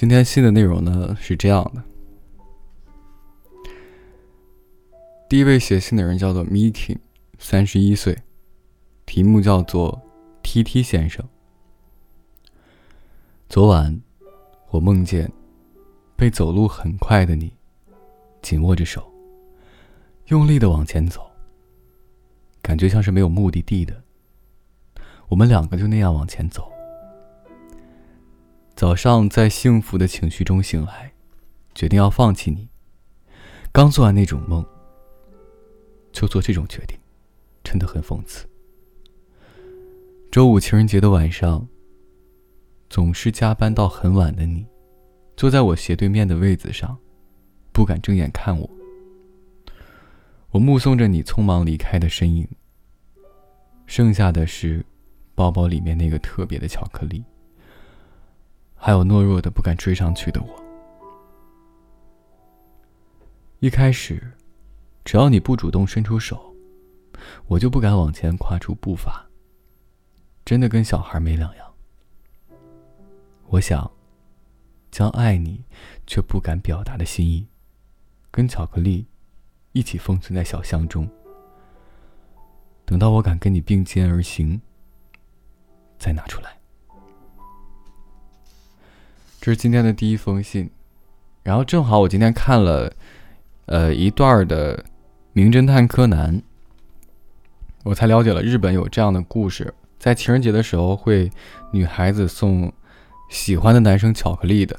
今天信的内容呢是这样的。第一位写信的人叫做 Miki，三十一岁，题目叫做 T T 先生。昨晚，我梦见被走路很快的你紧握着手，用力的往前走，感觉像是没有目的地的。我们两个就那样往前走。早上在幸福的情绪中醒来，决定要放弃你。刚做完那种梦，就做这种决定，真的很讽刺。周五情人节的晚上，总是加班到很晚的你，坐在我斜对面的位子上，不敢正眼看我。我目送着你匆忙离开的身影，剩下的是包包里面那个特别的巧克力。还有懦弱的不敢追上去的我。一开始，只要你不主动伸出手，我就不敢往前跨出步伐。真的跟小孩没两样。我想，将爱你却不敢表达的心意，跟巧克力一起封存在小箱中。等到我敢跟你并肩而行，再拿出来。这是今天的第一封信，然后正好我今天看了，呃一段的《名侦探柯南》，我才了解了日本有这样的故事，在情人节的时候会女孩子送喜欢的男生巧克力的，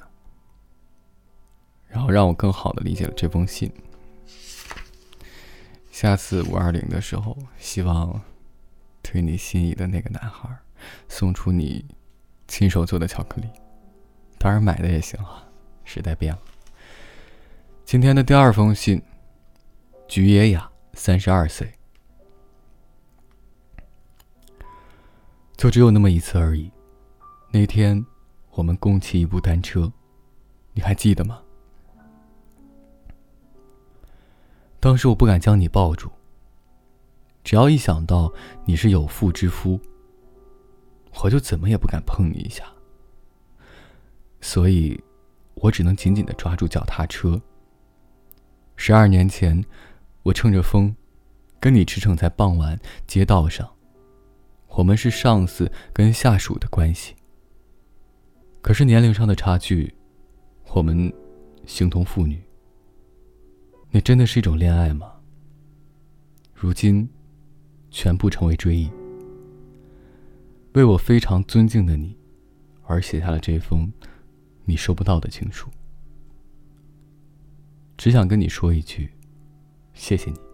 然后让我更好的理解了这封信。下次五二零的时候，希望对你心仪的那个男孩送出你亲手做的巧克力。当然买的也行啊，时代变了。今天的第二封信，菊野雅，三十二岁，就只有那么一次而已。那天，我们共骑一部单车，你还记得吗？当时我不敢将你抱住，只要一想到你是有妇之夫，我就怎么也不敢碰你一下。所以，我只能紧紧的抓住脚踏车。十二年前，我乘着风，跟你驰骋在傍晚街道上。我们是上司跟下属的关系。可是年龄上的差距，我们形同父女。那真的是一种恋爱吗？如今，全部成为追忆。为我非常尊敬的你，而写下了这封。你收不到的情书，只想跟你说一句，谢谢你。